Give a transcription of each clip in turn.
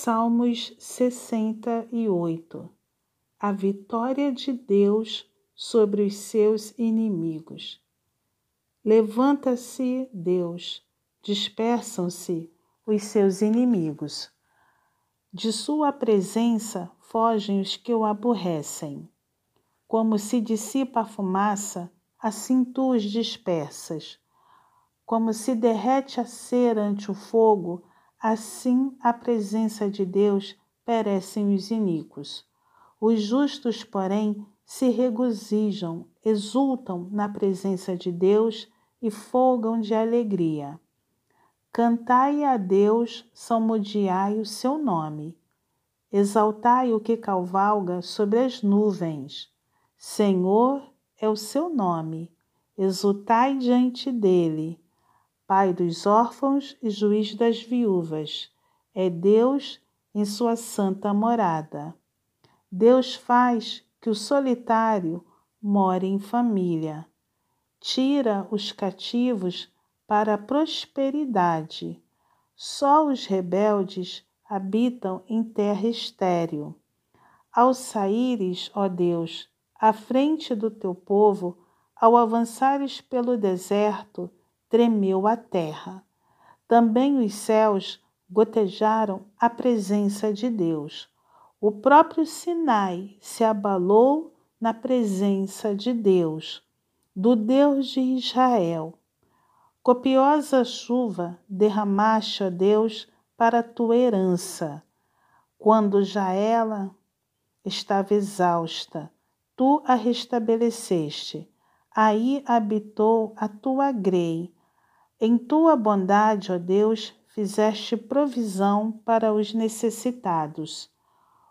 Salmos 68 A vitória de Deus sobre os seus inimigos. Levanta-se, Deus, dispersam-se os seus inimigos. De sua presença fogem os que o aborrecem. Como se dissipa a fumaça, assim tu os dispersas. Como se derrete a cera ante o fogo, assim a presença de Deus perecem os iníquos. Os justos, porém, se regozijam, exultam na presença de Deus e folgam de alegria. Cantai a Deus, salmodiai o seu nome. Exaltai o que cavalga sobre as nuvens. Senhor é o seu nome. Exultai diante dele. Pai dos órfãos e juiz das viúvas. É Deus em sua santa morada. Deus faz que o solitário more em família. Tira os cativos para a prosperidade. Só os rebeldes habitam em terra estéril. Ao saíres, ó Deus, à frente do teu povo, ao avançares pelo deserto, tremeu a terra. Também os céus gotejaram a presença de Deus. O próprio Sinai se abalou na presença de Deus, do Deus de Israel. Copiosa chuva derramaste, ó Deus, para tua herança. Quando já ela estava exausta, tu a restabeleceste. Aí habitou a tua grei. Em tua bondade, ó Deus, fizeste provisão para os necessitados.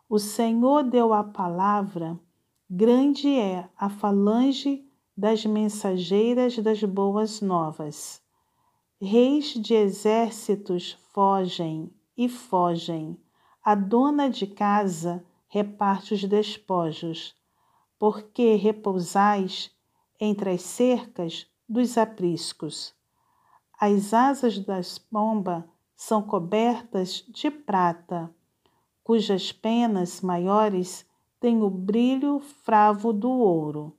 O Senhor deu a palavra, grande é a falange das mensageiras das boas novas. Reis de exércitos fogem e fogem. A dona de casa reparte os despojos porque repousais entre as cercas dos apriscos. As asas das pombas são cobertas de prata, cujas penas maiores têm o brilho fravo do ouro.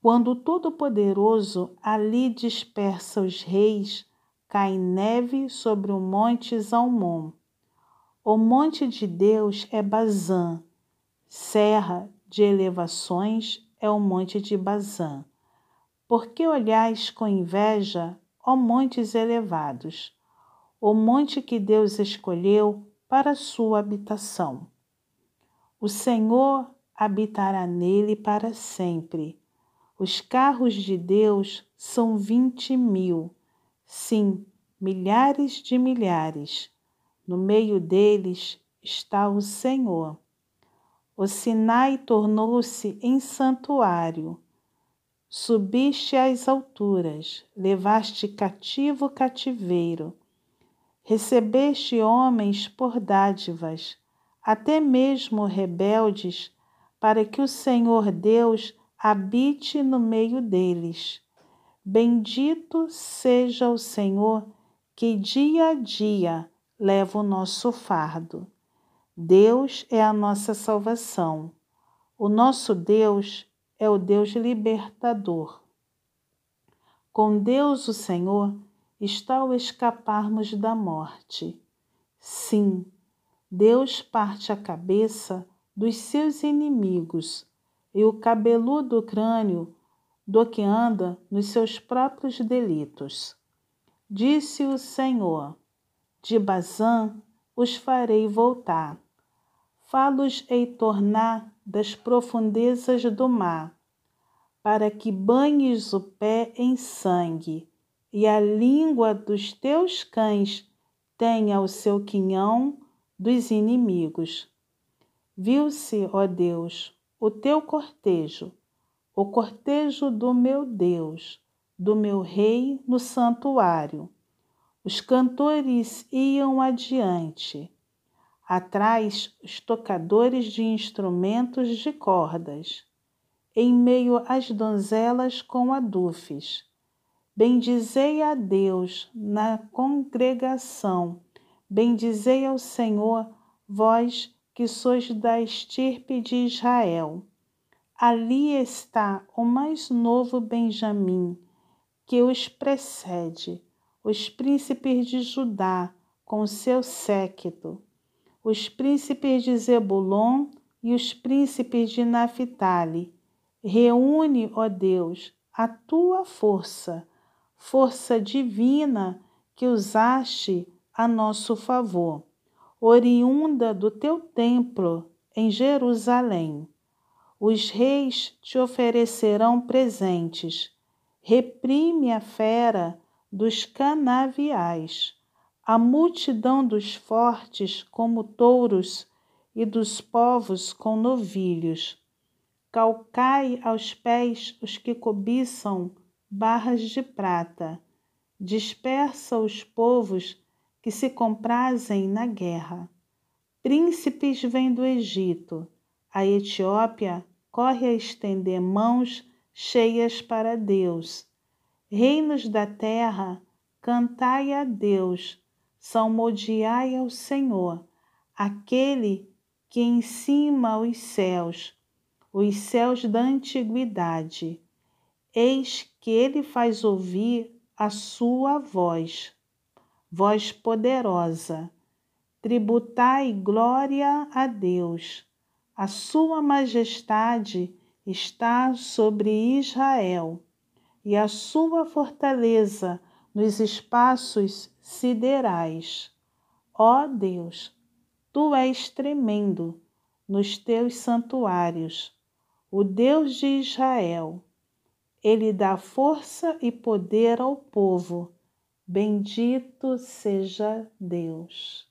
Quando o Todo-Poderoso ali dispersa os reis, cai neve sobre o monte Zalmon. O monte de Deus é Bazã, serra de elevações é o monte de Bazã. Por que olhais com inveja, ó montes elevados, o monte que Deus escolheu para sua habitação? O Senhor habitará nele para sempre. Os carros de Deus são vinte mil, sim, milhares de milhares. No meio deles está o Senhor o Sinai tornou-se em santuário. Subiste às alturas, levaste cativo cativeiro. Recebeste homens por dádivas, até mesmo rebeldes, para que o Senhor Deus habite no meio deles. Bendito seja o Senhor que dia a dia leva o nosso fardo. Deus é a nossa salvação. O nosso Deus é o Deus libertador. Com Deus, o Senhor, está o escaparmos da morte. Sim, Deus parte a cabeça dos seus inimigos e o cabeludo crânio do que anda nos seus próprios delitos. Disse o Senhor: De Bazã os farei voltar. Falos-ei tornar das profundezas do mar, para que banhes o pé em sangue, e a língua dos teus cães tenha o seu quinhão dos inimigos. Viu-se, ó Deus, o teu cortejo, o cortejo do meu Deus, do meu Rei no santuário os cantores iam adiante. Atrás, os tocadores de instrumentos de cordas. Em meio às donzelas com adufes. Bendizei a Deus na congregação, Bendizei ao Senhor, vós que sois da estirpe de Israel. Ali está o mais novo Benjamim, que os precede, os príncipes de Judá, com seu séquito, os príncipes de Zebulon e os príncipes de Naphtali. Reúne, ó Deus, a tua força, força divina que usaste a nosso favor, oriunda do teu templo em Jerusalém. Os reis te oferecerão presentes. Reprime a fera dos canaviais, a multidão dos fortes como touros e dos povos com novilhos. Calcai aos pés os que cobiçam barras de prata. Dispersa os povos que se comprazem na guerra. Príncipes vêm do Egito. A Etiópia corre a estender mãos cheias para Deus. Reinos da terra, cantai a Deus, salmodiai ao Senhor, aquele que em cima os céus, os céus da antiguidade. Eis que ele faz ouvir a sua voz voz poderosa, tributai glória a Deus. A sua majestade está sobre Israel e a sua fortaleza nos espaços siderais. Ó Deus, tu és tremendo nos teus santuários, o Deus de Israel. Ele dá força e poder ao povo Bendito seja Deus.